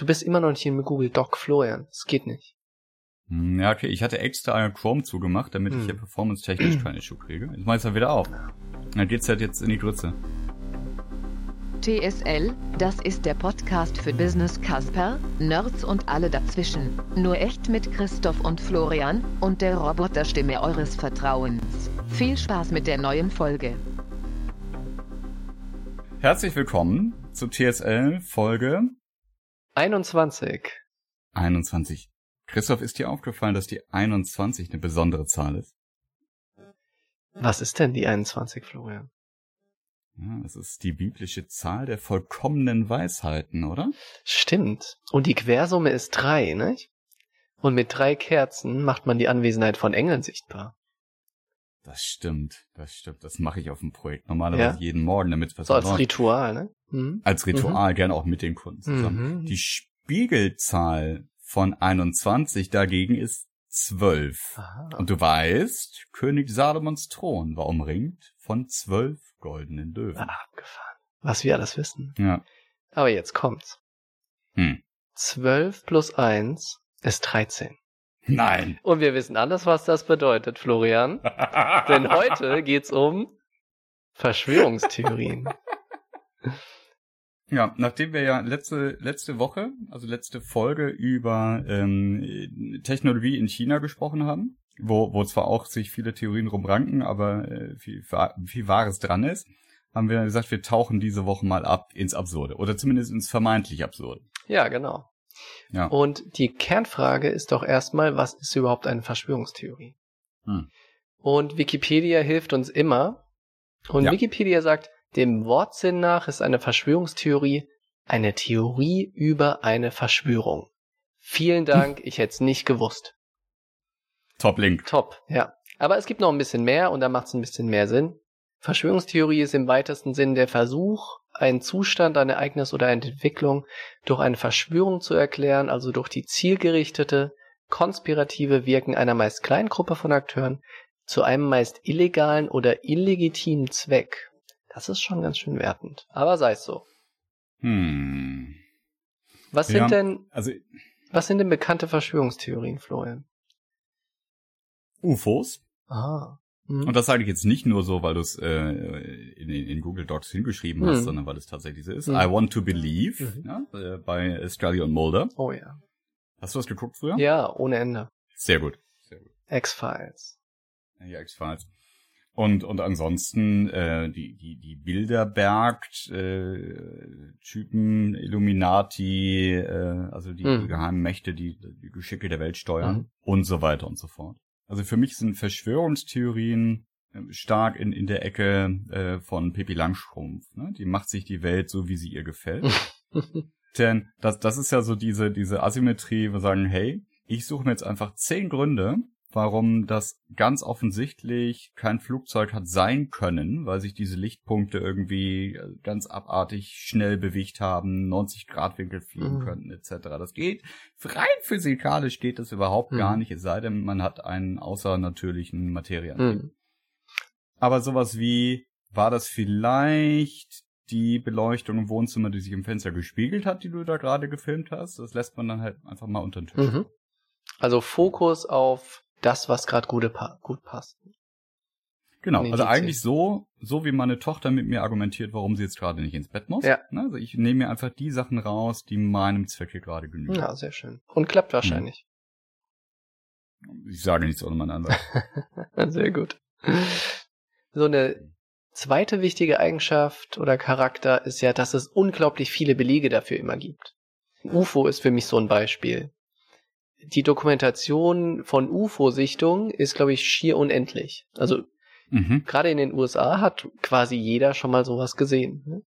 Du bist immer noch nicht in Google Doc, Florian. Das geht nicht. Hm, Ja, okay, ich hatte extra einen Chrome zugemacht, damit Hm. ich hier performance-technisch kein Issue kriege. Jetzt mach ich's halt wieder auf. Dann geht's halt jetzt in die Grütze. TSL, das ist der Podcast für Business Casper, Nerds und alle dazwischen. Nur echt mit Christoph und Florian und der Roboterstimme eures Vertrauens. Viel Spaß mit der neuen Folge. Herzlich willkommen zu TSL Folge 21. 21. Christoph, ist dir aufgefallen, dass die 21 eine besondere Zahl ist? Was ist denn die 21, Florian? Ja, das ist die biblische Zahl der vollkommenen Weisheiten, oder? Stimmt. Und die Quersumme ist drei, nicht? Und mit drei Kerzen macht man die Anwesenheit von Engeln sichtbar. Das stimmt, das stimmt. Das mache ich auf dem Projekt normalerweise Ja? jeden Morgen, damit was So als läuft. Ritual, ne? Mhm. als Ritual, gerne auch mit den Kunden zusammen. Mhm. Die Spiegelzahl von 21 dagegen ist 12. Aha. Und du weißt, König Salomons Thron war umringt von zwölf goldenen Löwen. Ah, abgefahren. Was wir alles wissen. Ja. Aber jetzt kommt's. Hm. 12 plus 1 ist 13. Nein. Und wir wissen alles, was das bedeutet, Florian. Denn heute geht's um Verschwörungstheorien. Ja, nachdem wir ja letzte, letzte Woche, also letzte Folge über ähm, Technologie in China gesprochen haben, wo, wo zwar auch sich viele Theorien rumranken, aber äh, viel, viel Wahres dran ist, haben wir gesagt, wir tauchen diese Woche mal ab ins Absurde oder zumindest ins vermeintlich Absurde. Ja, genau. Ja. Und die Kernfrage ist doch erstmal, was ist überhaupt eine Verschwörungstheorie? Hm. Und Wikipedia hilft uns immer. Und Ja. Wikipedia sagt, dem Wortsinn nach ist eine Verschwörungstheorie eine Theorie über eine Verschwörung. Vielen Dank, ich hätte es nicht gewusst. Top Link. Top, ja. Aber es gibt noch ein bisschen mehr und da macht es ein bisschen mehr Sinn. Verschwörungstheorie ist im weitesten Sinn der Versuch, einen Zustand, ein Ereignis oder eine Entwicklung durch eine Verschwörung zu erklären, also durch die zielgerichtete, konspirative Wirken einer meist kleinen Gruppe von Akteuren zu einem meist illegalen oder illegitimen Zweck. Das ist schon ganz schön wertend. Aber sei es so. Hm. Was Ja. sind denn, Also was sind denn bekannte Verschwörungstheorien, Florian? UFOs. Ah. Hm. Und das sage ich jetzt nicht nur so, weil du es äh, in, in, Google Docs hingeschrieben hast, Hm. sondern weil es tatsächlich so ist. Hm. I want to believe Mhm. ja, äh, bei Scully und Mulder. Oh ja. Hast du das geguckt früher? Ja, ohne Ende. Sehr gut. Sehr gut. X-Files. Ja, X-Files. Und, und ansonsten äh, die, die, die Bilderberg äh, Typen, Illuminati, äh, also die, Mhm. die geheimen Mächte, die die Geschicke der Welt steuern Mhm. und so weiter und so fort. Also für mich sind Verschwörungstheorien äh, stark in, in der Ecke äh, von Pippi Langstrumpf. Ne? Die macht sich die Welt so, wie sie ihr gefällt. Denn das, das ist ja so diese, diese Asymmetrie, wir sagen, hey, ich suche mir jetzt einfach zehn Gründe, warum das ganz offensichtlich kein Flugzeug hat sein können, weil sich diese Lichtpunkte irgendwie äh, ganz abartig schnell bewegt haben, 90 Grad Winkel fliegen Mhm. könnten, etc. Das geht, rein physikalisch geht das überhaupt Mhm. gar nicht, es sei denn, man hat einen außernatürlichen Materieantrieb. Hm. Aber sowas wie, war das vielleicht die Beleuchtung im Wohnzimmer, die sich im Fenster gespiegelt hat, die du da gerade gefilmt hast? Das lässt man dann halt einfach mal unter den Tisch. Mhm. Also Fokus auf das, was gerade gut, pa gut passt. Genau, Nee, also eigentlich so, so wie meine Tochter mit mir argumentiert, warum sie jetzt gerade nicht ins Bett muss. Ja. Ne, Also ich nehme mir einfach die Sachen raus, die meinem Zwecke gerade genügen. Ja, sehr schön. Und klappt wahrscheinlich. Ich sage nichts ohne meinen Anwalt. sehr gut. So eine zweite wichtige Eigenschaft oder Charakter ist ja, dass es unglaublich viele Belege dafür immer gibt. UFO ist für mich so ein Beispiel. Die Dokumentation von UFO-Sichtungen ist, glaube ich, schier unendlich. Also mhm. gerade in den USA hat quasi jeder schon mal sowas gesehen. Ne?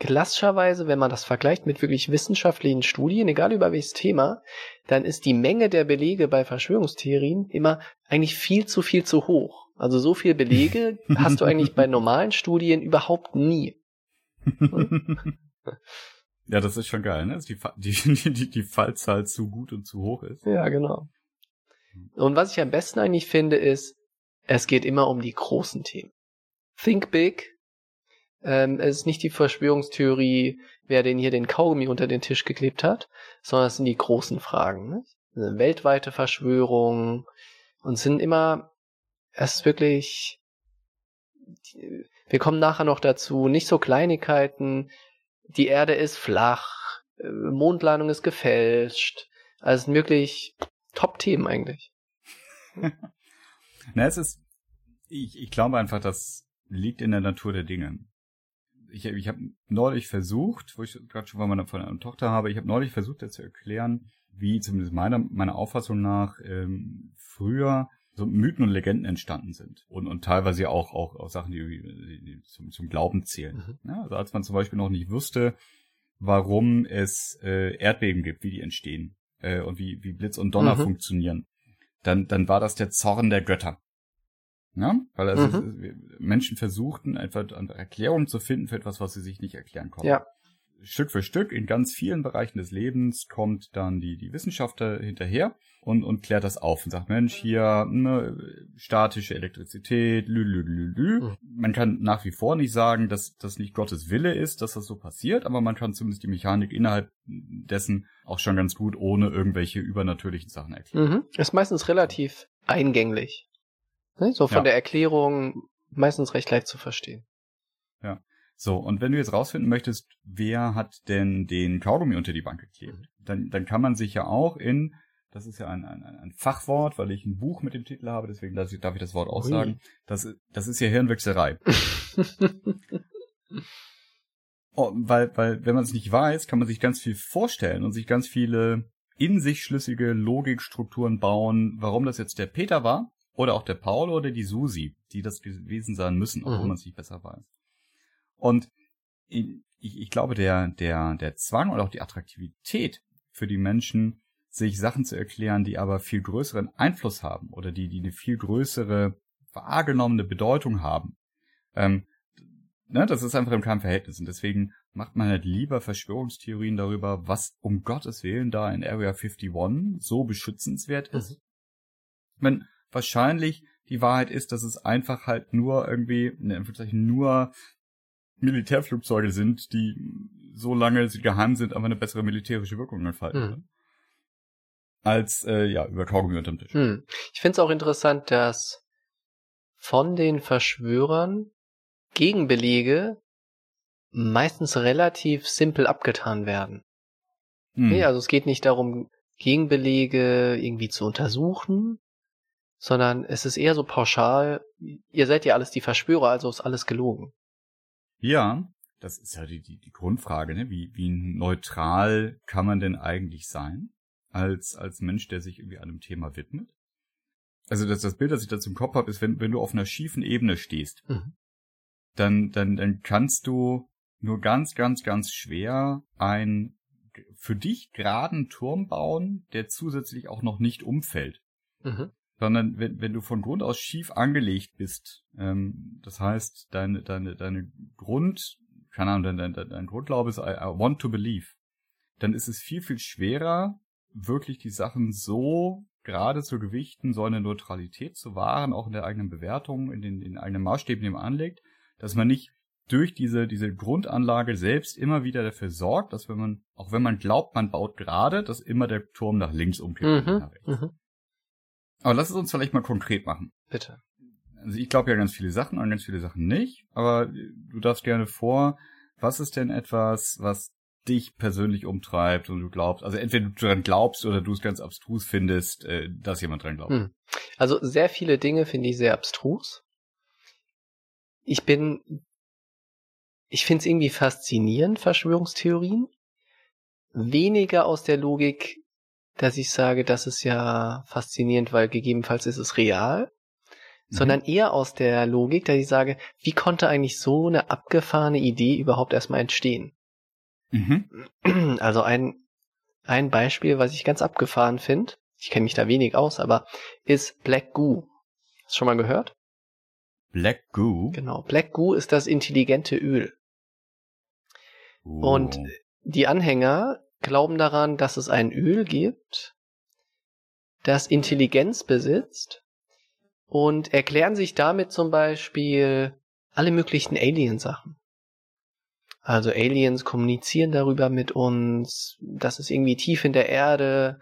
Klassischerweise, wenn man das vergleicht mit wirklich wissenschaftlichen Studien, egal über welches Thema, dann ist die Menge der Belege bei Verschwörungstheorien immer eigentlich viel zu viel zu hoch. Also so viel Belege hast du eigentlich bei normalen Studien überhaupt nie. ja, das ist schon geil, ne? Dass die, die, die, die Fallzahl zu gut und zu hoch ist. Ja, genau. Und was ich am besten eigentlich finde, ist, es geht immer um die großen Themen. Think big, Ähm, es ist nicht die Verschwörungstheorie, wer denn hier den Kaugummi unter den Tisch geklebt hat, sondern es sind die großen Fragen. Ne? Eine weltweite Verschwörung und sind immer, es ist wirklich, wir kommen nachher noch dazu, nicht so Kleinigkeiten, die Erde ist flach, äh, Mondlandung ist gefälscht, also wirklich Top-Themen eigentlich. Na, es ist, ich, ich glaube einfach, das liegt in der Natur der Dinge. Ich, ich habe neulich versucht, wo ich gerade schon von meiner, von einer Tochter habe, ich habe neulich versucht, das zu erklären, wie zumindest meiner, meiner Auffassung nach ähm, früher so Mythen und Legenden entstanden sind. Und, und teilweise auch, auch, auch Sachen, die, die zum, zum Glauben zählen. Mhm. Ja, also als man zum Beispiel noch nicht wusste, warum es äh, Erdbeben gibt, wie die entstehen äh, und wie, wie Blitz und Donner mhm. funktionieren, dann, dann war das der Zorn der Götter. Ja? Weil also mhm. Menschen versuchten, einfach eine Erklärung zu finden für etwas, was sie sich nicht erklären konnten. Ja. Stück für Stück in ganz vielen Bereichen des Lebens kommt dann die, die Wissenschaft hinterher und, und klärt das auf und sagt, Mensch, hier ne, statische Elektrizität, lü, lü, lü, lü. Mhm. Man kann nach wie vor nicht sagen, dass das nicht Gottes Wille ist, dass das so passiert, aber man kann zumindest die Mechanik innerhalb dessen auch schon ganz gut ohne irgendwelche übernatürlichen Sachen erklären. Mhm. Ist meistens relativ eingänglich. Ne? So von ja. der Erklärung meistens recht leicht zu verstehen. Ja. So, und wenn du jetzt rausfinden möchtest, wer hat denn den Kaugummi unter die Bank geklebt, dann, dann kann man sich ja auch in, das ist ja ein, ein, ein Fachwort, weil ich ein Buch mit dem Titel habe, deswegen darf ich, darf ich das Wort auch sagen, das, das ist ja Hirnwechserei. oh, weil, weil, wenn man es nicht weiß, kann man sich ganz viel vorstellen und sich ganz viele in sich schlüssige Logikstrukturen bauen, warum das jetzt der Peter war oder auch der Paul oder die Susi, die das gewesen sein müssen, obwohl mhm. man es nicht besser weiß. Und ich, ich glaube, der, der, der Zwang und auch die Attraktivität für die Menschen, sich Sachen zu erklären, die aber viel größeren Einfluss haben oder die, die eine viel größere wahrgenommene Bedeutung haben, ähm, ne, das ist einfach im keinem Verhältnis. Und deswegen macht man halt lieber Verschwörungstheorien darüber, was um Gottes Willen da in Area 51 so beschützenswert ist. Mhm. Wenn wahrscheinlich die Wahrheit ist, dass es einfach halt nur irgendwie, in Anführungszeichen, nur Militärflugzeuge sind, die so lange sie geheim sind, aber eine bessere militärische Wirkung entfalten hm. Als, äh, ja, über Kaugummi unterm Tisch. Hm. Ich finde es auch interessant, dass von den Verschwörern Gegenbelege meistens relativ simpel abgetan werden. Hm. Nee, also es geht nicht darum, Gegenbelege irgendwie zu untersuchen, sondern es ist eher so pauschal, ihr seid ja alles die Verschwörer, also ist alles gelogen. Ja, das ist ja die, die, die Grundfrage, ne? Wie, wie neutral kann man denn eigentlich sein als, als Mensch, der sich irgendwie einem Thema widmet? Also das, das Bild, das ich dazu im Kopf habe, ist, wenn, wenn du auf einer schiefen Ebene stehst, mhm. dann, dann, dann kannst du nur ganz, ganz, ganz schwer ein für dich geraden Turm bauen, der zusätzlich auch noch nicht umfällt. Mhm sondern wenn, wenn du von Grund aus schief angelegt bist, ähm, das heißt, deine, deine, deine Grund, keine Ahnung, dein, dein, dein Grundglaube ist I, I want to believe, dann ist es viel, viel schwerer, wirklich die Sachen so gerade zu gewichten, so eine Neutralität zu wahren, auch in der eigenen Bewertung, in den, in den eigenen Maßstäben, die man anlegt, dass man nicht durch diese, diese Grundanlage selbst immer wieder dafür sorgt, dass wenn man, auch wenn man glaubt, man baut gerade, dass immer der Turm nach links umkippt. Mhm, nach rechts. Mhm. Aber lass es uns vielleicht mal konkret machen. Bitte. Also ich glaube ja ganz viele Sachen und ganz viele Sachen nicht, aber du darfst gerne vor, was ist denn etwas, was dich persönlich umtreibt und du glaubst, also entweder du daran glaubst oder du es ganz abstrus findest, äh, dass jemand dran glaubt. Hm. Also sehr viele Dinge finde ich sehr abstrus. Ich bin, ich finde es irgendwie faszinierend, Verschwörungstheorien. Weniger aus der Logik, dass ich sage, das ist ja faszinierend, weil gegebenenfalls ist es real, mhm. sondern eher aus der Logik, dass ich sage, wie konnte eigentlich so eine abgefahrene Idee überhaupt erstmal entstehen? Mhm. Also ein, ein Beispiel, was ich ganz abgefahren finde, ich kenne mich da wenig aus, aber ist Black Goo. Hast du schon mal gehört? Black Goo? Genau. Black Goo ist das intelligente Öl. Oh. Und die Anhänger glauben daran, dass es ein Öl gibt, das Intelligenz besitzt und erklären sich damit zum Beispiel alle möglichen Alien-Sachen. Also Aliens kommunizieren darüber mit uns, dass es irgendwie tief in der Erde,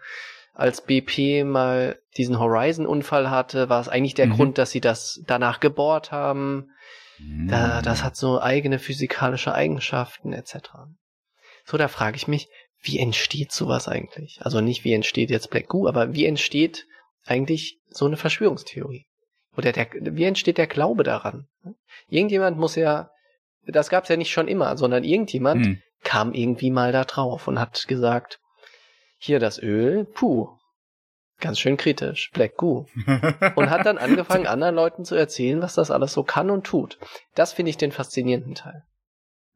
als BP mal diesen Horizon-Unfall hatte, war es eigentlich der Mhm. Grund, dass sie das danach gebohrt haben. Da, Mhm. das hat so eigene physikalische Eigenschaften etc. So, da frage ich mich, wie entsteht sowas eigentlich? Also nicht, wie entsteht jetzt Black Goo, aber wie entsteht eigentlich so eine Verschwörungstheorie? Oder der, wie entsteht der Glaube daran? Irgendjemand muss ja, das gab's ja nicht schon immer, sondern irgendjemand Hm. kam irgendwie mal da drauf und hat gesagt, hier das Öl, puh, ganz schön kritisch, Black Goo. Und hat dann angefangen, anderen Leuten zu erzählen, was das alles so kann und tut. Das finde ich den faszinierenden Teil.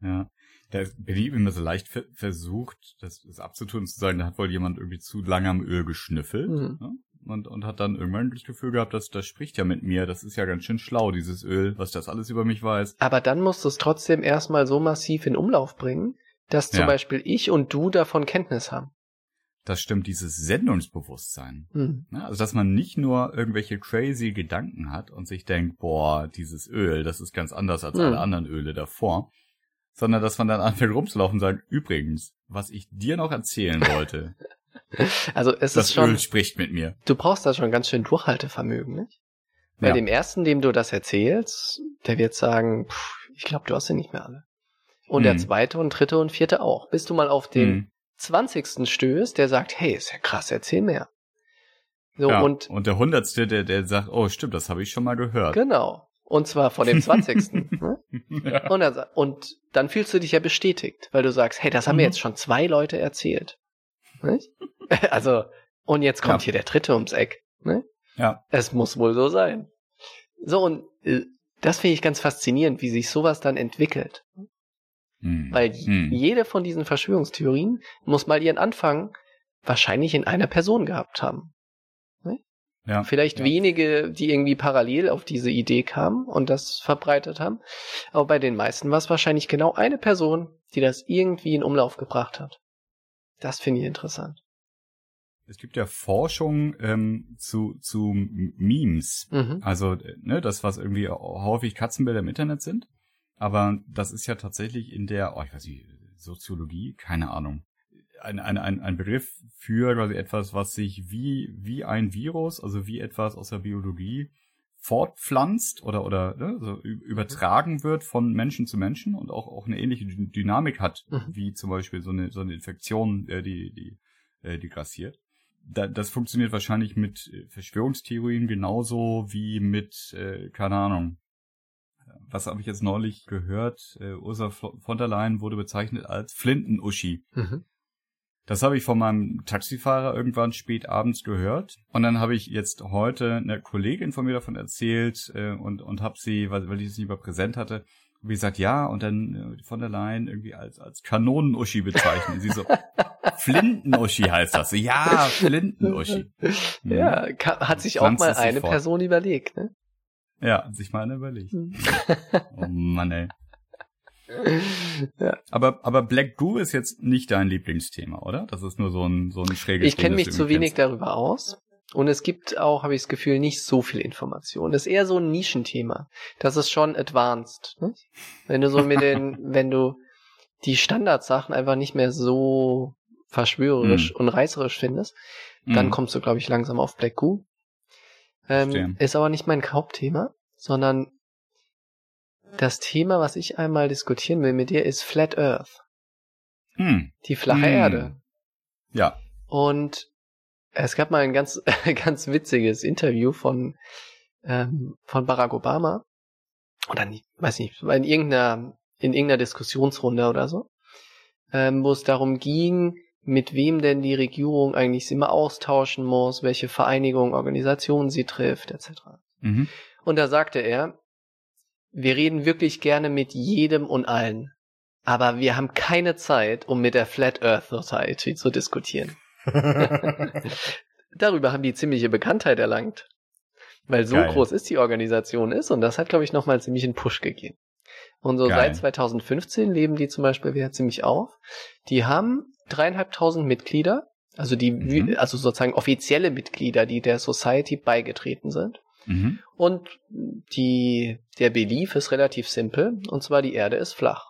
Ja. Da bin ich immer so leicht ver versucht, das, das abzutun und zu sagen, da hat wohl jemand irgendwie zu lange am Öl geschnüffelt. Mhm. Ne? Und, und hat dann irgendwann das Gefühl gehabt, dass das spricht ja mit mir, das ist ja ganz schön schlau, dieses Öl, was das alles über mich weiß. Aber dann musst du es trotzdem erstmal so massiv in Umlauf bringen, dass zum Ja. Beispiel ich und du davon Kenntnis haben. Das stimmt, dieses Sendungsbewusstsein. Hm. Ne? Also, dass man nicht nur irgendwelche crazy Gedanken hat und sich denkt, boah, dieses Öl, das ist ganz anders als Mhm. alle anderen Öle davor, sondern dass man dann anfängt rumzulaufen und sagt, übrigens, was ich dir noch erzählen wollte, Also es das ist schon, Öl spricht mit mir. du brauchst da schon ganz schön Durchhaltevermögen, nicht? Bei Ja. dem ersten, dem du das erzählst, der wird sagen, pff, ich glaube, du hast sie nicht mehr alle. Und der Hm. zweite und dritte und vierte auch. Bis du mal auf den Mhm. zwanzigsten stößt, der sagt, hey, ist ja krass, erzähl mehr. So, ja. und und der Hundertste, der, der sagt, oh stimmt, das habe ich schon mal gehört. genau. Und zwar von dem zwanzigsten. ne? ja. Und, dann, und dann fühlst du dich ja bestätigt, weil du sagst, hey, das haben mir Mhm. jetzt schon zwei Leute erzählt. Nicht? Also, und jetzt kommt Ja. hier der dritte ums Eck. Ne? ja. Es muss wohl so sein. So, und äh, das finde ich ganz faszinierend, wie sich sowas dann entwickelt. Hm. Weil Hm. jede von diesen Verschwörungstheorien muss mal ihren Anfang wahrscheinlich in einer Person gehabt haben. ja. Vielleicht ja. wenige, die irgendwie parallel auf diese Idee kamen und das verbreitet haben. Aber bei den meisten war es wahrscheinlich genau eine Person, die das irgendwie in Umlauf gebracht hat. Das finde ich interessant. Es gibt ja Forschung ähm, zu, zu Memes. Mhm. Also, ne, das, was irgendwie häufig Katzenbilder im Internet sind. Aber das ist ja tatsächlich in der, oh, ich weiß nicht, Soziologie, keine Ahnung. Ein, ein, ein, ein Begriff für quasi etwas, was sich wie, wie ein Virus, also wie etwas aus der Biologie fortpflanzt oder, oder ne, so ü- übertragen wird von Menschen zu Menschen und auch, auch eine ähnliche Dy- Dynamik hat, Mhm. wie zum Beispiel so eine, so eine Infektion, äh, die, die, äh, die grassiert. Da, das funktioniert wahrscheinlich mit äh, Verschwörungstheorien genauso wie mit, äh, keine Ahnung, was habe ich jetzt neulich gehört? Äh, Ursula von der Leyen wurde bezeichnet als Flinten-Uschi. Mhm. Das habe ich von meinem Taxifahrer irgendwann spät abends gehört. Und dann habe ich jetzt heute eine Kollegin von mir davon erzählt äh, und, und habe sie, weil, weil ich es nicht mehr präsent hatte, wie gesagt, ja, und dann äh, von der Leyen irgendwie als, als Kanonen-Uschi bezeichnet. sie so, Flinten-Uschi heißt das. Ja, Flinten-Uschi. Mhm. Ja, hat sich auch mal eine fort. Person überlegt, ne? Ja, sich mal einer überlegt. Mhm. Oh Mann, ey. Ja. Aber, aber Black Goo ist jetzt nicht dein Lieblingsthema, oder? Das ist nur so ein, so ein schräges Ich kenne mich zu wenig kennst. darüber aus. Und es gibt auch, habe ich das Gefühl, nicht so viel Information. Das ist eher so ein Nischenthema. Das ist schon advanced. Ne? Wenn du so mit den, wenn du die Standardsachen einfach nicht mehr so verschwörerisch und reißerisch findest, dann Mhm. kommst du, glaube ich, langsam auf Black Goo. Ähm, ist aber nicht mein Hauptthema, sondern das Thema, was ich einmal diskutieren will mit dir, ist Flat Earth. Hm. Die flache Hm. Erde. Ja. Und es gab mal ein ganz, ganz witziges Interview von, ähm, von Barack Obama. Oder nicht, weiß nicht, in irgendeiner, in irgendeiner Diskussionsrunde oder so. Ähm, wo es darum ging, mit wem denn die Regierung eigentlich immer austauschen muss, welche Vereinigungen, Organisationen sie trifft, etc. Mhm. Und da sagte er, wir reden wirklich gerne mit jedem und allen. Aber wir haben keine Zeit, um mit der Flat Earth Society zu diskutieren. Darüber haben die ziemliche Bekanntheit erlangt. Weil so Geil. groß ist die Organisation ist und das hat, glaube ich, nochmal ziemlich einen Push gegeben. Und so Geil. seit 2015 leben die zum Beispiel wieder ziemlich auf. Die haben dreieinhalbtausend Mitglieder, also die, Mhm. also sozusagen offizielle Mitglieder, die der Society beigetreten sind. Mhm. Und die, der Belief ist relativ simpel, und zwar die Erde ist flach.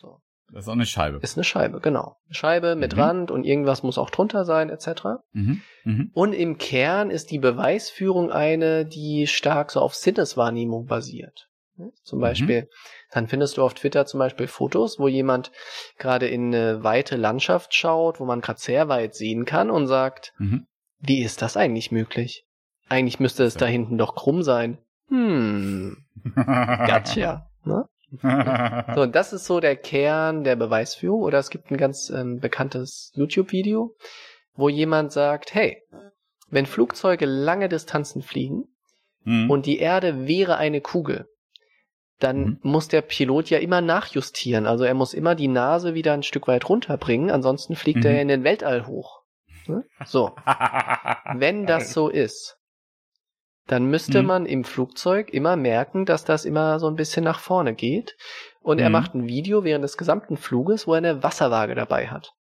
So. Das ist auch eine Scheibe. Ist eine Scheibe, genau. Scheibe mit Mhm. Rand und irgendwas muss auch drunter sein, etc. Mhm. Mhm. Und im Kern ist die Beweisführung eine, die stark so auf Sinneswahrnehmung basiert. Zum Mhm. Beispiel, dann findest du auf Twitter zum Beispiel Fotos, wo jemand gerade in eine weite Landschaft schaut, wo man gerade sehr weit sehen kann und sagt, Mhm. wie ist das eigentlich möglich? Eigentlich müsste es da hinten doch krumm sein. Hm, gotcha. Ne? So, und das ist so der Kern der Beweisführung. Oder es gibt ein ganz ähm, bekanntes YouTube-Video, wo jemand sagt, hey, wenn Flugzeuge lange Distanzen fliegen Mhm. und die Erde wäre eine Kugel, dann Mhm. muss der Pilot ja immer nachjustieren. Also er muss immer die Nase wieder ein Stück weit runterbringen, ansonsten fliegt Mhm. er in den Weltall hoch. Ne? So, wenn das so ist, dann müsste Mhm. man im Flugzeug immer merken, dass das immer so ein bisschen nach vorne geht. Und er Mhm. macht ein Video während des gesamten Fluges, wo er eine Wasserwaage dabei hat.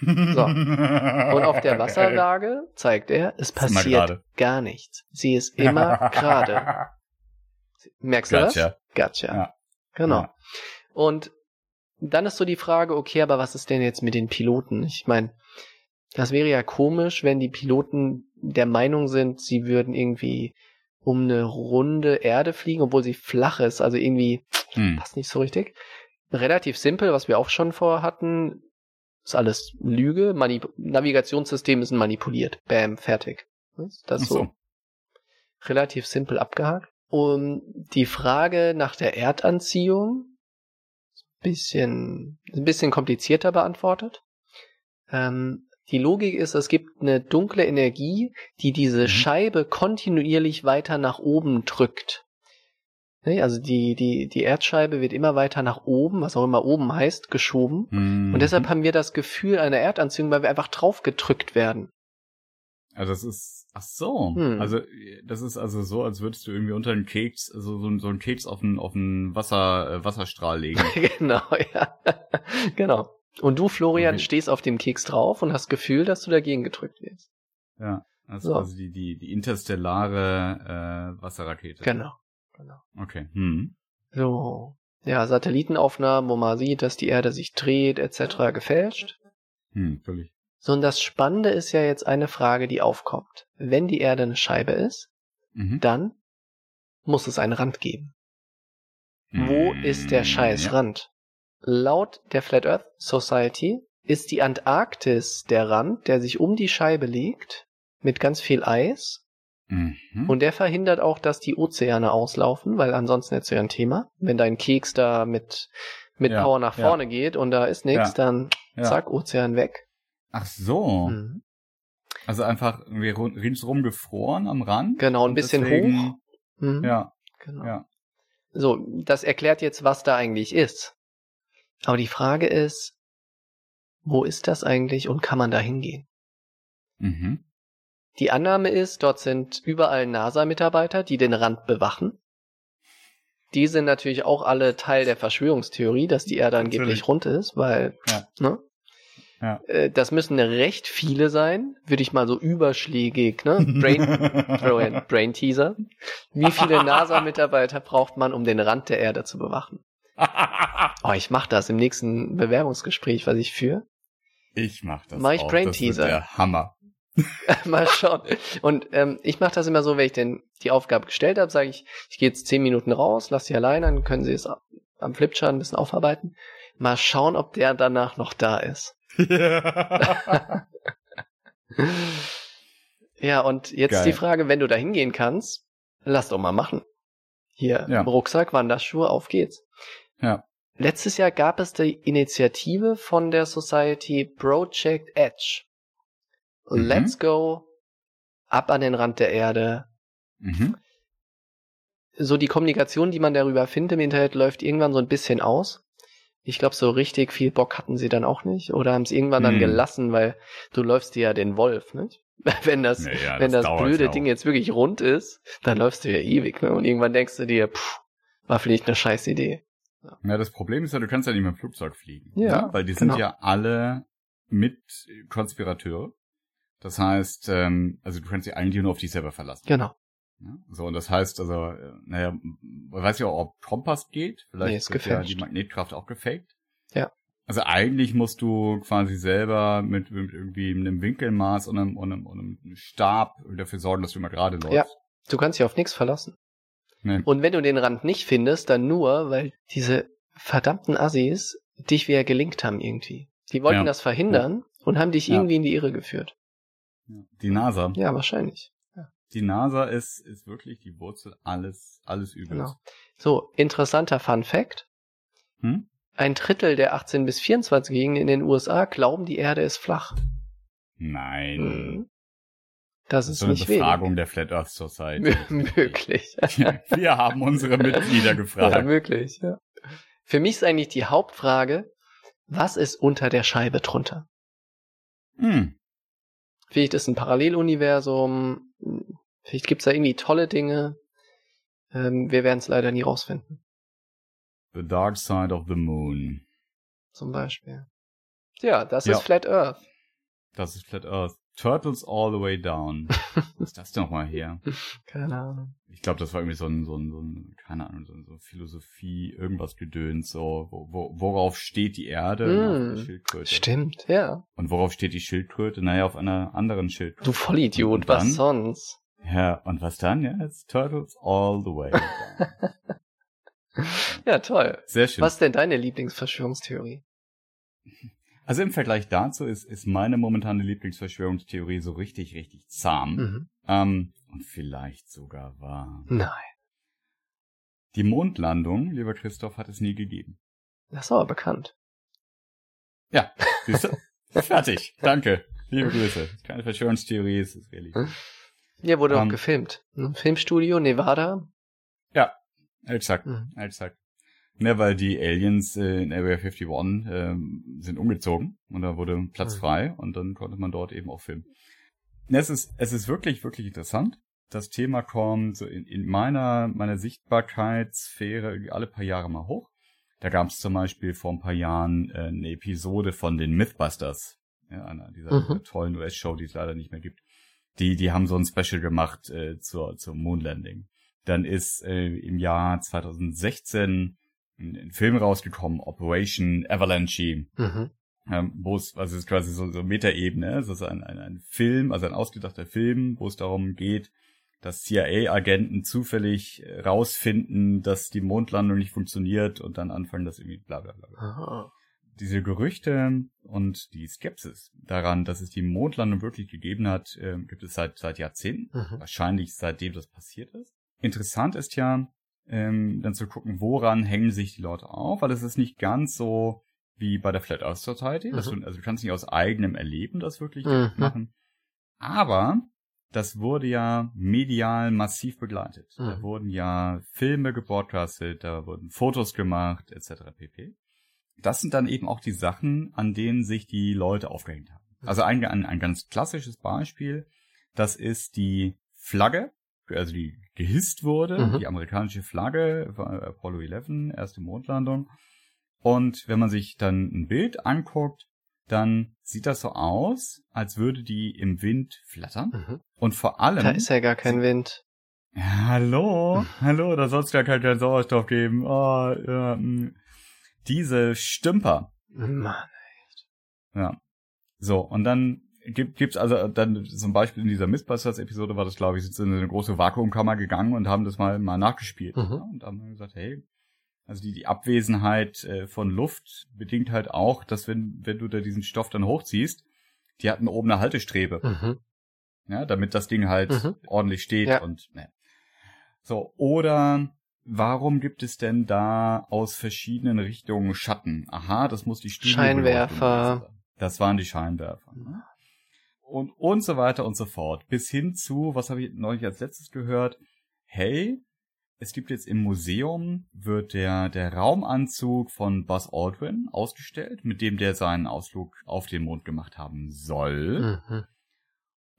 so. Und auf der Wasserwaage zeigt er, es passiert gar nichts. Sie ist immer gerade. Merkst du Gotcha. das? Gotcha. Ja. Genau. Ja. Und dann ist so die Frage, okay, aber was ist denn jetzt mit den Piloten? Ich meine, das wäre ja komisch, wenn die Piloten der Meinung sind, sie würden irgendwie um eine runde Erde fliegen, obwohl sie flach ist. Also irgendwie Hm. passt nicht so richtig. Relativ simpel, was wir auch schon vorher hatten, ist alles Lüge. Manip Navigationssystem ist manipuliert. Bam, fertig. Das so so. relativ simpel abgehakt. Und die Frage nach der Erdanziehung ist ein bisschen, ein bisschen komplizierter beantwortet. Ähm, die Logik ist, es gibt eine dunkle Energie, die diese Mhm. Scheibe kontinuierlich weiter nach oben drückt. Ne, Also die, die, die Erdscheibe wird immer weiter nach oben, was auch immer oben heißt, geschoben. Mhm. Und deshalb haben wir das Gefühl einer Erdanziehung, weil wir einfach drauf gedrückt werden. Also das ist, ach so. Hm. Also das ist also so, als würdest du irgendwie unter einen Keks, also so, so einen Keks auf einen, auf einen Wasser, äh, Wasserstrahl legen. genau, ja. genau. Und du, Florian, Okay. stehst auf dem Keks drauf und hast Gefühl, dass du dagegen gedrückt wirst. ja. Das So. also die, die, die interstellare äh, Wasserrakete. Genau. genau. Okay. Hm. So. Ja, Satellitenaufnahmen, wo man sieht, dass die Erde sich dreht, etc. gefälscht. Hm, völlig. So, und das Spannende ist ja jetzt eine Frage, die aufkommt. Wenn die Erde eine Scheibe ist, Mhm. dann muss es einen Rand geben. Wo Hm, ist der scheiß ja. Rand? Laut der Flat Earth Society ist die Antarktis der Rand, der sich um die Scheibe legt, mit ganz viel Eis. Mhm. Und der verhindert auch, dass die Ozeane auslaufen, weil ansonsten hättest du ja ein Thema. Wenn dein Keks da mit, mit Ja, Power nach ja. vorne geht und da ist nichts, Ja, dann ja. zack, Ozean weg. Ach so. Mhm. Also einfach ringsrum gefroren am Rand. Genau, ein bisschen deswegen- hoch. Mhm. Ja, Genau. ja. So, das erklärt jetzt, was da eigentlich ist. Aber die Frage ist, wo ist das eigentlich und kann man da hingehen? Mhm. Die Annahme ist, dort sind überall NASA-Mitarbeiter, die den Rand bewachen. Die sind natürlich auch alle Teil der Verschwörungstheorie, dass die Erde angeblich Natürlich. rund ist, weil, Ja. ne? Ja. Äh, Das müssen recht viele sein, würde ich mal so überschlägig, ne? Brain, Brain Teaser. Wie viele NASA-Mitarbeiter braucht man, um den Rand der Erde zu bewachen? Oh, ich mach das im nächsten Bewerbungsgespräch, was ich führe. ich mach das Mach ich auch. Brain das wird Teaser. der Hammer. Mal schauen. Und ähm, ich mache das immer so, wenn ich denn die Aufgabe gestellt habe, sage ich, ich gehe jetzt zehn Minuten raus, lass sie allein, dann können sie es am Flipchart ein bisschen aufarbeiten. Mal schauen, ob der danach noch da ist. Ja, und jetzt Geil. die Frage, wenn du da hingehen kannst, lass doch mal machen. Hier, Ja. Rucksack, Wanderschuhe, auf geht's. Ja. Letztes Jahr gab es die Initiative von der Society Project Edge. Mhm. Let's go ab an den Rand der Erde. mhm. So die Kommunikation, die man darüber findet im Internet, läuft irgendwann so ein bisschen aus. Ich glaube, so richtig viel Bock hatten sie dann auch nicht. Oder haben es irgendwann dann Hm. gelassen, weil du läufst dir ja den Wolf, nicht? Wenn das, Ja, ja, wenn das, dauert blöde ja. Ding jetzt wirklich rund ist, dann läufst du ja ewig, ne? Und irgendwann denkst du dir, pff, war vielleicht eine scheiß Idee. Ja, das Problem ist ja, du kannst ja nicht mit dem Flugzeug fliegen. Ja, ne? Weil die genau. sind ja alle mit Konspirateure. Das heißt, ähm, also du kannst dich eigentlich nur auf dich selber verlassen. Genau. Ja? So, und das heißt, also, äh, naja, man weiß ja auch, ob Kompass geht. Vielleicht Nee, ist wird ja gefälscht. die Magnetkraft auch gefaked. Ja. Also eigentlich musst du quasi selber mit, mit irgendwie einem Winkelmaß und einem, und, einem, und einem Stab dafür sorgen, dass du immer gerade läufst. Ja. Du kannst dich auf nichts verlassen. Nee. Und wenn du den Rand nicht findest, dann nur, weil diese verdammten Assis dich wieder gelinkt haben irgendwie. Die wollten Ja. das verhindern und haben dich Ja. irgendwie in die Irre geführt. Die NASA. Ja, wahrscheinlich. Die NASA ist, ist wirklich die Wurzel alles, alles Übels. Genau. So, interessanter Fun Fact. Hm? Ein Drittel der 18 bis 24-Jährigen in den USA glauben, die Erde ist flach. Nein. Mhm. Das Das ist ist so eine nicht wenig. Befragung der Flat Earth Society. Mö- möglich. Wir haben unsere Mitglieder Ja, gefragt. möglich, ja. Für mich ist eigentlich die Hauptfrage, was ist unter der Scheibe drunter? Hm. Vielleicht ist ein Paralleluniversum, vielleicht gibt's da irgendwie tolle Dinge. Ähm, wir werden es leider nie rausfinden, The Dark Side of the Moon. zum Beispiel. Ja, das Ja. ist Flat Earth. Das ist Flat Earth. Turtles all the way down. Was ist das denn nochmal her? Keine Ahnung. Ich glaube, das war irgendwie so ein, so ein, so ein keine Ahnung, so, ein- so Philosophie, irgendwas gedöns, so, wo, wo, worauf steht die Erde? Mm. Einer Schildkröte. Stimmt, ja. Und worauf steht die Schildkröte? Naja, auf einer anderen Schildkröte. Du Vollidiot, dann? was sonst? Ja, und was dann? Ja, it's Turtles all the way down. Ja, toll. Sehr schön. Was ist denn deine Lieblingsverschwörungstheorie? Also im Vergleich dazu ist, ist meine momentane Lieblingsverschwörungstheorie so richtig, richtig zahm. Mhm. Ähm, und vielleicht sogar wahr. Nein. Die Mondlandung, lieber Christoph, hat es nie gegeben. Das ist aber bekannt. Ja, siehst du? Fertig. Danke. Liebe Grüße. Keine Verschwörungstheorie, es ist really. Ja, wurde Ähm. auch gefilmt. Ein Filmstudio, Nevada. Exakt, Mhm. exakt. Ne, weil die Aliens äh, in Area 51 ähm, sind umgezogen und da wurde Platz Mhm. frei und dann konnte man dort eben auch filmen. Ne, es ist, es ist wirklich, wirklich interessant. Das Thema kommt so in, in meiner, meiner Sichtbarkeitssphäre alle paar Jahre mal hoch. Da gab es zum Beispiel vor ein paar Jahren äh, eine Episode von den Mythbusters, ja, einer dieser, Mhm. tollen US-Show, die es leider nicht mehr gibt. Die, die haben so ein Special gemacht äh, zur, zum Moonlanding. Dann ist äh, im Jahr 2016 ein, Film rausgekommen, Operation Avalanche, Mhm. ähm, wo es, also es ist quasi so, so Metaebene, es ist ein, ein, ein Film, also ein ausgedachter Film, wo es darum geht, dass CIA-Agenten zufällig äh, rausfinden, dass die Mondlandung nicht funktioniert und dann anfangen, das irgendwie bla bla bla. Aha. Diese Gerüchte und die Skepsis daran, dass es die Mondlandung wirklich gegeben hat, äh, gibt es seit, seit Jahrzehnten Mhm. wahrscheinlich seitdem das passiert ist. Interessant ist ja, ähm, dann zu gucken, woran hängen sich die Leute auf, weil es ist nicht ganz so wie bei der Flat Earth Society. Mhm. du, also du kannst nicht aus eigenem Erleben das wirklich Mhm. machen. Aber das wurde ja medial massiv begleitet. Da Mhm. wurden ja Filme gebroadcastet, da wurden Fotos gemacht, etc. pp. Das sind dann eben auch die Sachen, an denen sich die Leute aufgehängt haben. Also ein, ein, ein ganz klassisches Beispiel, das ist die Flagge, also die gehisst wurde, Mhm. die amerikanische Flagge, war Apollo 11, erste Mondlandung. Und wenn man sich dann ein Bild anguckt, dann sieht das so aus, als würde die im Wind flattern. Mhm. Und vor allem. Da ist ja gar kein Wind. Ja, hallo, hallo, da soll es ja keinen Sauerstoff geben. Oh, ja, mh. diese Stümper. Mann. Ja. So, und dann gibt, gibt's also dann zum Beispiel in dieser Mythbusters-Episode war das, glaube ich, sind sie in eine große Vakuumkammer gegangen und haben das mal, mal nachgespielt. Mhm. Ja, und haben dann gesagt, hey, also die, die Abwesenheit äh, von Luft bedingt halt auch, dass wenn, wenn du da diesen Stoff dann hochziehst, die hatten oben eine Haltestrebe, Mhm. ja, damit das Ding halt Mhm. ordentlich steht Ja. und ne. So, oder warum gibt es denn da aus verschiedenen Richtungen Schatten? Aha, das muss die Studiobeleuchtung Scheinwerfer. Das waren die Scheinwerfer. Ne? Und, und so weiter und so fort. Bis hin zu, was habe ich neulich als letztes gehört? Hey, es gibt jetzt im Museum, wird der, der Raumanzug von Buzz Aldrin ausgestellt, mit dem der seinen Ausflug auf den Mond gemacht haben soll. Mhm.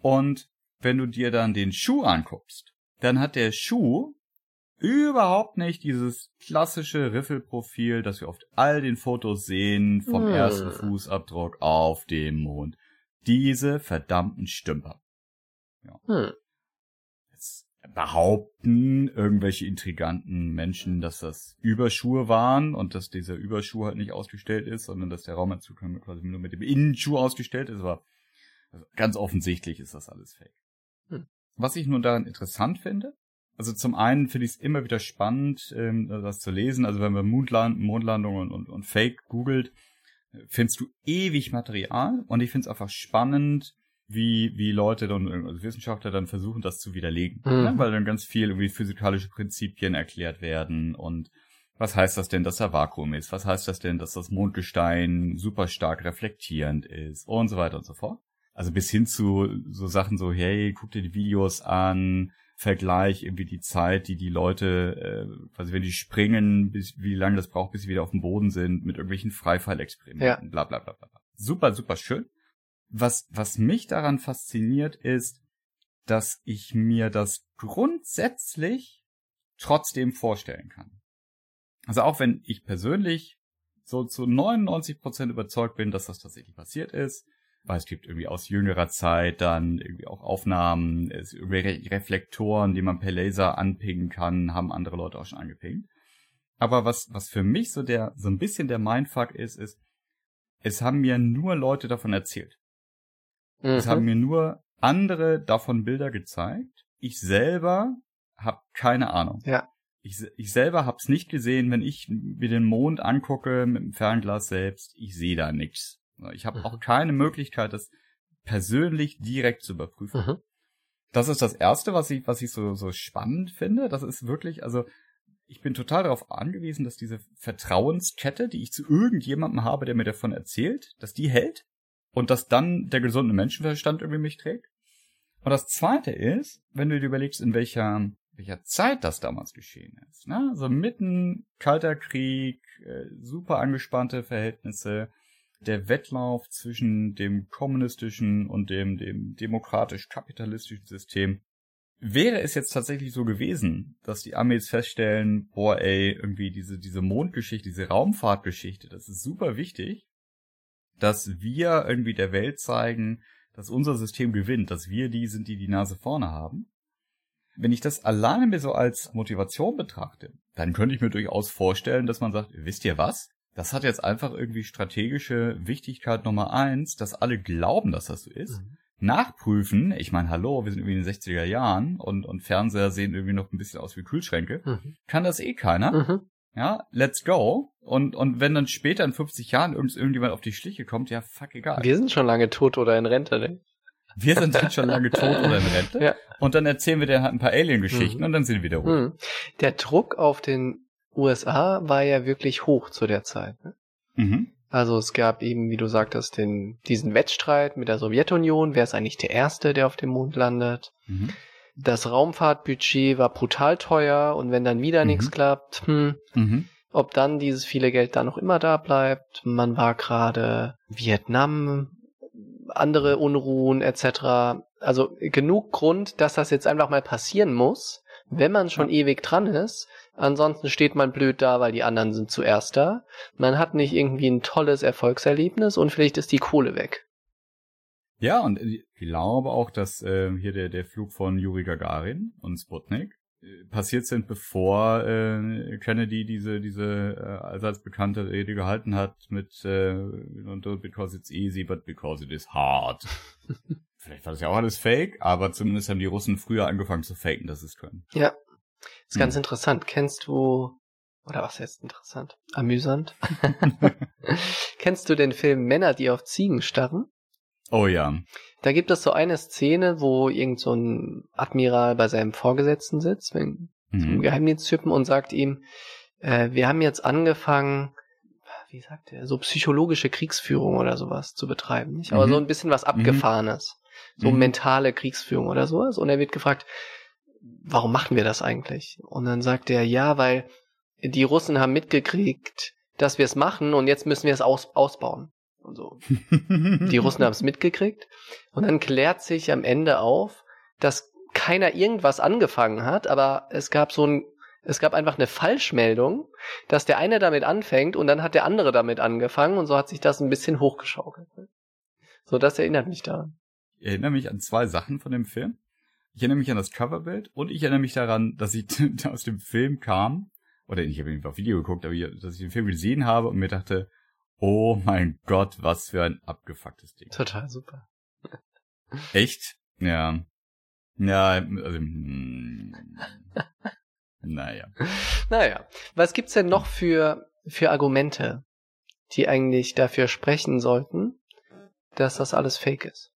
Und wenn du dir dann den Schuh anguckst, dann hat der Schuh überhaupt nicht dieses klassische Riffelprofil, das wir auf all den Fotos sehen vom Hm. ersten Fußabdruck auf dem Mond. Diese verdammten Stümper. Hm. Jetzt, behaupten irgendwelche intriganten Menschen, dass das Überschuhe waren und dass dieser Überschuh halt nicht ausgestellt ist, sondern dass der Raumanzug quasi nur mit dem Innenschuh ausgestellt ist. Aber ganz offensichtlich ist das alles fake. Hm. Was ich nun daran interessant finde, also zum einen finde ich es immer wieder spannend, ähm, das zu lesen. Also wenn man Mondland Mondlandungen und, und Fake googelt, findest du ewig Material und ich finde es einfach spannend, wie, wie Leute dann, also Wissenschaftler dann versuchen, das zu widerlegen. Mhm. Ne? Weil dann ganz viel irgendwie physikalische Prinzipien erklärt werden und was heißt das denn, dass da Vakuum ist? Was heißt das denn, dass das Mondgestein super stark reflektierend ist? Und so weiter und so fort. Also bis hin zu so Sachen so, hey, guck dir die Videos an, Vergleich irgendwie die Zeit, die die Leute, äh, quasi wenn die springen, bis, wie lange das braucht, bis sie wieder auf dem Boden sind, mit irgendwelchen Freifallexperimenten, ja. bla bla bla bla. Super, super schön. Was, was mich daran fasziniert, ist, dass ich mir das grundsätzlich trotzdem vorstellen kann. Also auch wenn ich persönlich so zu 99 Prozent überzeugt bin, dass das tatsächlich passiert ist, es gibt irgendwie aus jüngerer Zeit dann irgendwie auch Aufnahmen, es Re Reflektoren, die man per Laser anpingen kann, haben andere Leute auch schon angepingt. Aber was, was für mich so der, so ein bisschen der Mindfuck ist, ist, es haben mir nur Leute davon erzählt. Mhm. Es haben mir nur andere davon Bilder gezeigt. Ich selber habe keine Ahnung. Ja. Ich, ich selber hab's nicht gesehen, wenn ich mir den Mond angucke mit dem Fernglas selbst, ich sehe da nichts. Ich habe mhm. auch keine Möglichkeit, das persönlich direkt zu überprüfen. Mhm. Das ist das erste, was ich, was ich so, so spannend finde. Das ist wirklich, also, ich bin total darauf angewiesen, dass diese Vertrauenskette, die ich zu irgendjemandem habe, der mir davon erzählt, dass die hält und dass dann der gesunde Menschenverstand irgendwie mich trägt. Und das zweite ist, wenn du dir überlegst, in welcher, welcher Zeit das damals geschehen ist. Ne? Also mitten kalter Krieg, äh, super angespannte Verhältnisse, der Wettlauf zwischen dem kommunistischen und dem, dem demokratisch-kapitalistischen System. Wäre es jetzt tatsächlich so gewesen, dass die Armees feststellen, boah, ey, irgendwie diese, diese Mondgeschichte, diese Raumfahrtgeschichte, das ist super wichtig, dass wir irgendwie der Welt zeigen, dass unser System gewinnt, dass wir die sind, die die Nase vorne haben. Wenn ich das alleine mir so als Motivation betrachte, dann könnte ich mir durchaus vorstellen, dass man sagt, wisst ihr was? Das hat jetzt einfach irgendwie strategische Wichtigkeit Nummer eins, dass alle glauben, dass das so ist. Mhm. Nachprüfen, ich meine, hallo, wir sind irgendwie in den 60er Jahren und, und Fernseher sehen irgendwie noch ein bisschen aus wie Kühlschränke. Mhm. Kann das eh keiner. Mhm. Ja, let's go. Und, und wenn dann später in 50 Jahren irgend, irgendjemand auf die Schliche kommt, ja, fuck egal. Wir sind schon lange tot oder in Rente, ne? Wir sind halt schon lange tot oder in Rente. Ja. Und dann erzählen wir dir halt ein paar Alien-Geschichten mhm. und dann sind wir wieder ruhig. Mhm. Der Druck auf den USA war ja wirklich hoch zu der Zeit. Ne? Mhm. Also es gab eben, wie du sagtest, den, diesen Wettstreit mit der Sowjetunion. Wer ist eigentlich der Erste, der auf dem Mond landet? Mhm. Das Raumfahrtbudget war brutal teuer und wenn dann wieder mhm. nichts klappt, hm, mhm. ob dann dieses viele Geld da noch immer da bleibt. Man war gerade Vietnam, andere Unruhen etc. Also genug Grund, dass das jetzt einfach mal passieren muss, wenn man schon ja. ewig dran ist, Ansonsten steht man blöd da, weil die anderen sind zuerst da. Man hat nicht irgendwie ein tolles Erfolgserlebnis und vielleicht ist die Kohle weg. Ja, und ich glaube auch, dass äh, hier der, der Flug von Yuri Gagarin und Sputnik äh, passiert sind, bevor äh, Kennedy diese diese äh, allseits bekannte Rede gehalten hat mit äh, because it's easy, but because it is hard. Vielleicht war das ja auch alles fake, aber zumindest haben die Russen früher angefangen zu faken, dass sie es können. Ja, ist ganz hm. interessant. Kennst du, oder was heißt interessant? Amüsant? Kennst du den Film Männer, die auf Ziegen starren? Oh ja. Da gibt es so eine Szene, wo irgend so ein Admiral bei seinem Vorgesetzten sitzt, wenn, mhm. zum Geheimdiensttypen und sagt ihm, äh, wir haben jetzt angefangen, wie sagt er, so psychologische Kriegsführung oder sowas zu betreiben, nicht? Aber mhm. so ein bisschen was mhm. Abgefahrenes. Mhm. So mentale Kriegsführung oder sowas. Und er wird gefragt, warum machen wir das eigentlich? Und dann sagt er, ja, weil die Russen haben mitgekriegt, dass wir es machen und jetzt müssen wir es aus, ausbauen. Und so. die Russen haben es mitgekriegt. Und dann klärt sich am Ende auf, dass keiner irgendwas angefangen hat, aber es gab so ein, es gab einfach eine Falschmeldung, dass der eine damit anfängt und dann hat der andere damit angefangen und so hat sich das ein bisschen hochgeschaukelt. So, das erinnert mich daran. Ich erinnere mich an zwei Sachen von dem Film. Ich erinnere mich an das Coverbild und ich erinnere mich daran, dass ich aus dem Film kam, oder ich habe ihn auf Video geguckt, aber ich, dass ich den Film gesehen habe und mir dachte, oh mein Gott, was für ein abgefucktes Ding. Total super. Echt? Ja. Ja, also, hm. naja. Naja. Was gibt's denn noch für, für Argumente, die eigentlich dafür sprechen sollten, dass das alles fake ist?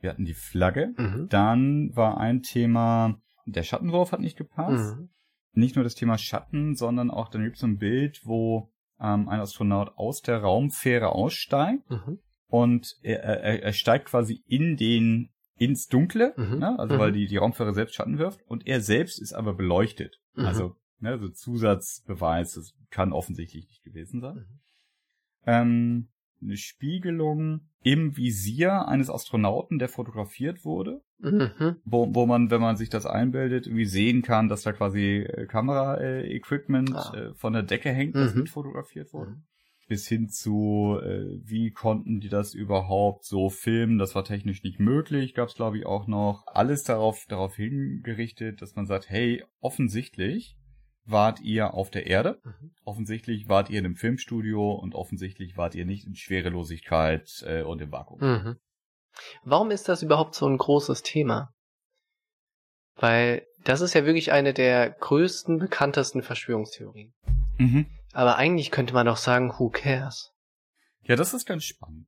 Wir hatten die Flagge. Mhm. Dann war ein Thema, der Schattenwurf hat nicht gepasst. Mhm. Nicht nur das Thema Schatten, sondern auch, dann gibt es so ein Bild, wo ähm, ein Astronaut aus der Raumfähre aussteigt Mhm. und er, er, er steigt quasi in den ins Dunkle, Mhm. ne? also Mhm. weil die, die Raumfähre selbst Schatten wirft und er selbst ist aber beleuchtet. Mhm. Also ne, so Zusatzbeweis, das kann offensichtlich nicht gewesen sein. Mhm. Ähm, eine Spiegelung im Visier eines Astronauten, der fotografiert wurde, Mhm. wo, wo man, wenn man sich das einbildet, irgendwie sehen kann, dass da quasi äh, Kamera-Equipment Ah. äh, von der Decke hängt, das Mhm. mit fotografiert wurde. Mhm. Bis hin zu, äh, wie konnten die das überhaupt so filmen? Das war technisch nicht möglich. Gab es, glaube ich, auch noch alles darauf, darauf hingerichtet, dass man sagt, hey, offensichtlich wart ihr auf der Erde. Mhm. Offensichtlich wart ihr in einem Filmstudio und offensichtlich wart ihr nicht in Schwerelosigkeit äh, und im Vakuum. Mhm. Warum ist das überhaupt so ein großes Thema? Weil das ist ja wirklich eine der größten, bekanntesten Verschwörungstheorien. Mhm. Aber eigentlich könnte man doch sagen, who cares? Ja, das ist ganz spannend.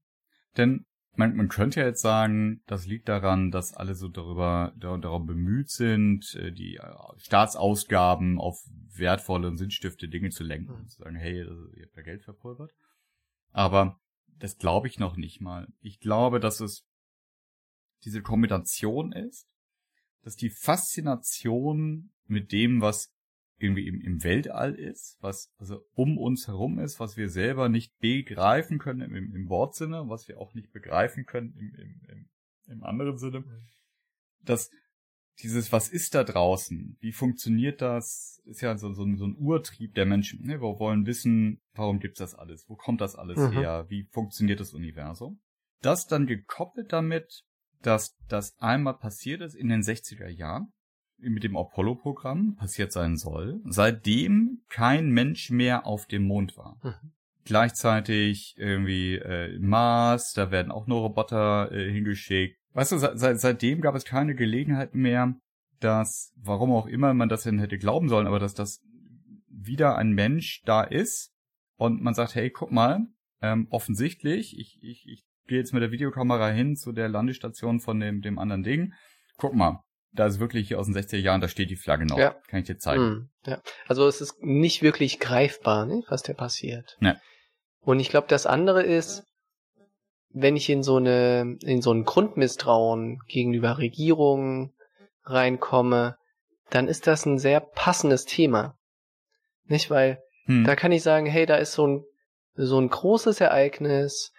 Denn man, man könnte ja jetzt sagen, das liegt daran, dass alle so darüber dar, darum bemüht sind, äh, die äh, Staatsausgaben auf wertvolle und sinnstiftende Dinge zu lenken. Mhm. Und zu sagen, hey, das- ihr habt da Geld verpulvert. Aber das glaube ich noch nicht mal. Ich glaube, dass es diese Kombination ist, dass die Faszination mit dem, was irgendwie im, im Weltall ist, was also um uns herum ist, was wir selber nicht begreifen können im, im Wortsinne, was wir auch nicht begreifen können im, im, im, im anderen Sinne, dass dieses, was ist da draußen, wie funktioniert das, ist ja so, so, ein- so ein Urtrieb der Menschen. Ne? Wir wollen wissen, warum gibt's das alles, wo kommt das alles Mhm. her, wie funktioniert das Universum. Das dann gekoppelt damit, dass das einmal passiert ist in den 60er Jahren, mit dem Apollo-Programm passiert sein soll, seitdem kein Mensch mehr auf dem Mond war. Mhm. Gleichzeitig irgendwie äh, Mars, da werden auch nur Roboter äh, hingeschickt. Weißt du, seit, seit, seitdem gab es keine Gelegenheit mehr, dass, warum auch immer man das denn hätte glauben sollen, aber dass das wieder ein Mensch da ist und man sagt, hey, guck mal, ähm, offensichtlich, ich, ich, ich gehe jetzt mit der Videokamera hin zu der Landestation von dem, dem anderen Ding. Guck mal, da ist wirklich aus den 60er Jahren, da steht die Flagge noch. Ja. Kann ich dir zeigen. Mhm. Ja. Also es ist nicht wirklich greifbar, ne, was da passiert. Nee. Und ich glaube, das andere ist, wenn ich in so eine, in so ein Grundmisstrauen gegenüber Regierungen reinkomme, dann ist das ein sehr passendes Thema. Nicht, weil Hm. da kann ich sagen, hey, da ist so ein, so ein großes Ereignis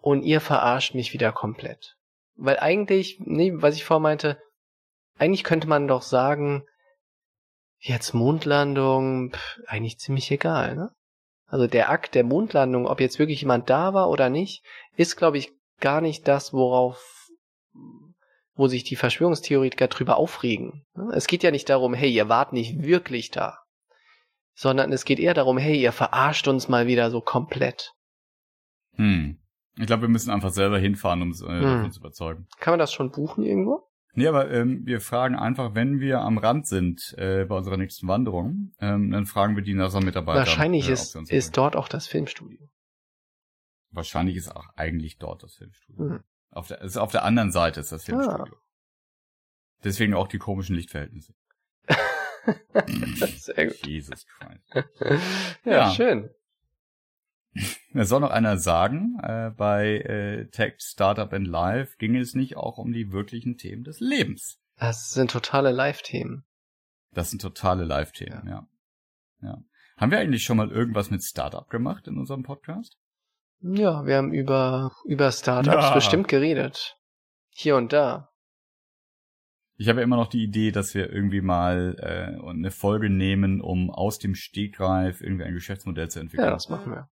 und ihr verarscht mich wieder komplett. Weil eigentlich, nee, was ich vorher meinte, eigentlich könnte man doch sagen, jetzt Mondlandung, pff, eigentlich ziemlich egal, ne? Also der Akt der Mondlandung, ob jetzt wirklich jemand da war oder nicht, ist, glaube ich, gar nicht das, worauf, wo sich die Verschwörungstheoretiker drüber aufregen. ne? Es geht ja nicht darum, hey, ihr wart nicht wirklich da sondern es geht eher darum, hey, ihr verarscht uns mal wieder so komplett. Hm. Ich glaube, wir müssen einfach selber hinfahren, um es äh, Hm. zu überzeugen. Kann man das schon buchen irgendwo? Nee, aber ähm, wir fragen einfach, wenn wir am Rand sind äh, bei unserer nächsten Wanderung, ähm, dann fragen wir die NASA-Mitarbeiter. Wahrscheinlich äh, ist, ist dort auch das Filmstudio. Wahrscheinlich ist auch eigentlich dort das Filmstudio. Hm. Auf der, ist auf der anderen Seite ist das Filmstudio. Ah. Deswegen auch die komischen Lichtverhältnisse. Sehr gut. Jesus Christ. Ja, Ja. schön. Es soll noch einer sagen, äh, bei äh, Tech, Startup and Life ging es nicht auch um die wirklichen Themen des Lebens. Das sind totale Live-Themen. Das sind totale Live-Themen, ja. ja. Haben wir eigentlich schon mal irgendwas mit Startup gemacht in unserem Podcast? Ja, wir haben über, über Startups Ja. bestimmt geredet. Hier und da. Ich habe ja immer noch die Idee, dass wir irgendwie mal äh, eine Folge nehmen, um aus dem Stegreif irgendwie ein Geschäftsmodell zu entwickeln. Ja, das machen wir.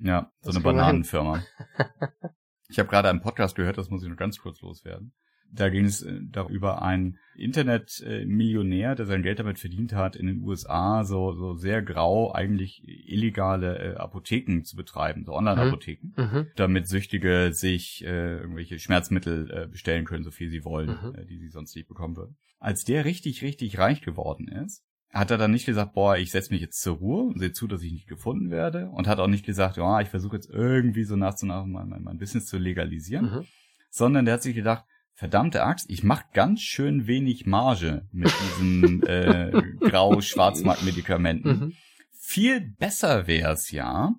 Ja, so Das eine. Bananenfirma. ich habe gerade einen Podcast gehört, das muss ich nur ganz kurz loswerden. Da ging es äh, darüber einen Internet-Millionär, der sein Geld damit verdient hat, in den USA so, so sehr grau eigentlich illegale äh, Apotheken zu betreiben, so Online-Apotheken, Mhm. damit Süchtige sich äh, irgendwelche Schmerzmittel äh, bestellen können, so viel sie wollen, Mhm. äh, die sie sonst nicht bekommen würden. Als der richtig, richtig reich geworden ist, hat er dann nicht gesagt, boah, ich setze mich jetzt zur Ruhe und sehe zu, dass ich nicht gefunden werde und hat auch nicht gesagt, ja, ich versuche jetzt irgendwie so nach und nach mein, mein, mein Business zu legalisieren, Mhm. sondern der hat sich gedacht, verdammte Axt, ich mache ganz schön wenig Marge mit diesen äh, Grau-Schwarzmarkt-Medikamenten. Mhm. Viel besser wär's ja,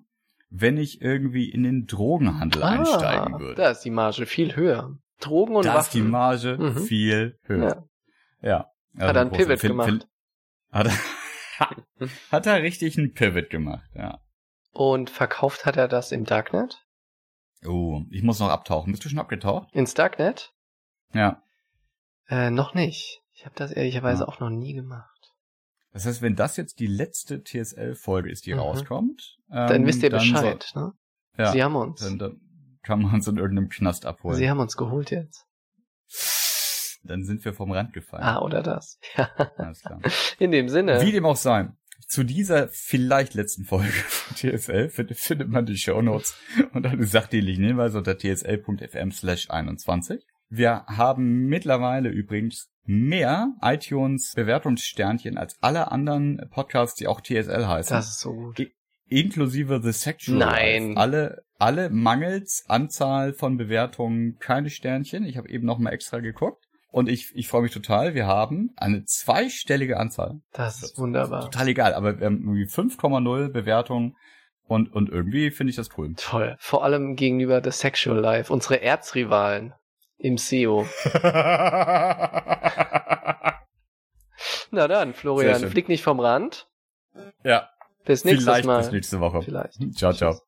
wenn ich irgendwie in den Drogenhandel einsteigen würde. Ah, Da ist die Marge viel höher. Drogen und da ist die Waffen. Marge Mhm. viel höher. Ja. Ja. Also Hat er einen Pivot gemacht. Hat er, hat er richtig einen Pivot gemacht, ja. Und verkauft hat er das im Darknet? Oh, ich muss noch abtauchen. Bist du schon abgetaucht? Ins Darknet? Ja. Äh, noch nicht. Ich habe das ehrlicherweise Ja. auch noch nie gemacht. Das heißt, wenn das jetzt die letzte TSL-Folge ist, die Mhm. rauskommt, Dann ähm, wisst ihr dann Bescheid, ne? So, ja, Sie haben uns. dann, dann kann man uns in irgendeinem Knast abholen. Sie haben uns geholt jetzt. Dann sind wir vom Rand gefallen. Ah, oder das. Ja. Alles klar. In dem Sinne. Wie dem auch sei. Zu dieser vielleicht letzten Folge von TSL findet, man die Shownotes und alle sachdienlichen Hinweise unter tsl.fm slash 21. Wir haben mittlerweile übrigens mehr iTunes-Bewertungssternchen als alle anderen Podcasts, die auch TSL heißen. das ist so gut. inklusive The Sexual Nein. Alle, alle mangels Anzahl von Bewertungen keine Sternchen. Ich habe eben noch mal extra geguckt. Und ich, ich freue mich total. Wir haben eine zweistellige Anzahl. Das ist wunderbar. Total egal, aber wir haben irgendwie 5,0 Bewertungen und, und irgendwie finde ich das cool. Toll. Vor allem gegenüber The Sexual Life, unsere Erzrivalen im SEO. Na dann, Florian, flieg nicht vom Rand. ja, Bis nächstes vielleicht Mal. bis nächste Woche. Vielleicht. Ciao, ciao.